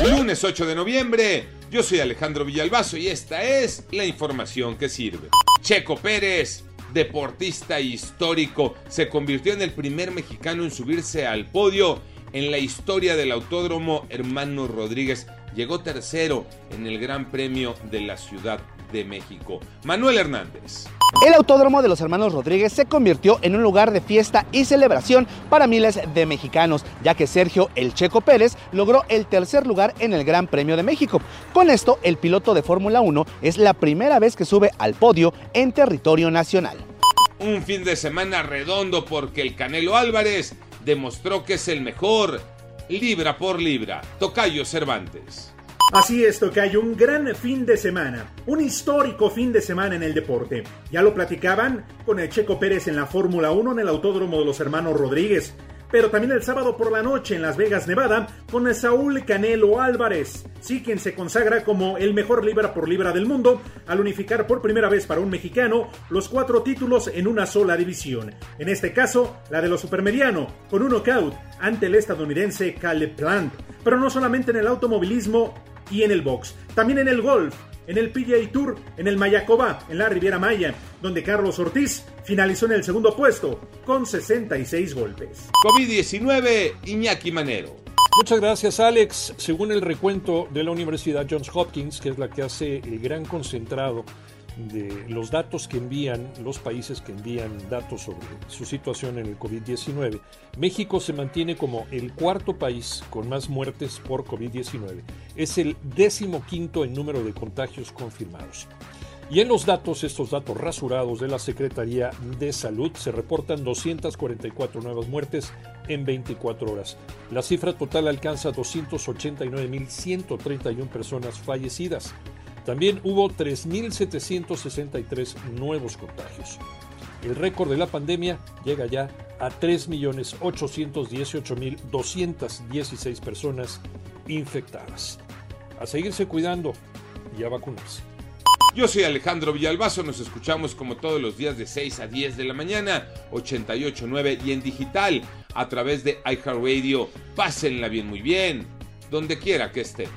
Lunes 8 de noviembre, yo soy Alejandro Villalbazo y esta es la información que sirve. Checo Pérez, deportista histórico, se convirtió en el primer mexicano en subirse al podio en la historia del autódromo Hermano Rodríguez. Llegó tercero en el Gran Premio de la Ciudad de México. Manuel Hernández. El Autódromo de los Hermanos Rodríguez se convirtió en un lugar de fiesta y celebración para miles de mexicanos, ya que Sergio El Checo Pérez logró el tercer lugar en el Gran Premio de México. Con esto, el piloto de Fórmula 1 es la primera vez que sube al podio en territorio nacional. Un fin de semana redondo porque el Canelo Álvarez demostró que es el mejor, libra por libra. Tocayo Cervantes. Así es, hay un gran fin de semana, un histórico fin de semana en el deporte. Ya lo platicaban con el Checo Pérez en la Fórmula 1 en el Autódromo de los Hermanos Rodríguez, pero también el sábado por la noche en Las Vegas, Nevada, con Saúl Canelo Álvarez, sí quien se consagra como el mejor libra por libra del mundo, al unificar por primera vez para un mexicano los cuatro títulos en una sola división. En este caso, la de los supermediano, con un knockout ante el estadounidense Caleb Plant. Pero no solamente en el automovilismo, y en el box. También en el golf, en el PGA Tour, en el Mayacoba, en la Riviera Maya, donde Carlos Ortiz finalizó en el segundo puesto con 66 golpes. COVID-19, Iñaki Manero. Muchas gracias Alex. Según el recuento de la Universidad Johns Hopkins, que es la que hace el gran concentrado de los datos que envían los países que envían datos sobre su situación en el COVID-19, México se mantiene como el cuarto país con más muertes por COVID-19. Es el décimo quinto en número de contagios confirmados. Y en los datos, estos datos rasurados de la Secretaría de Salud, se reportan 244 nuevas muertes en 24 horas. La cifra total alcanza 289.131 personas fallecidas. También hubo 3.763 nuevos contagios. El récord de la pandemia llega ya a 3.818.216 personas infectadas. A seguirse cuidando y a vacunarse. Yo soy Alejandro Villalbazo, nos escuchamos como todos los días de 6 a 10 de la mañana, 88.9 y en digital a través de iHeartRadio. Pásenla bien, muy bien, donde quiera que estén.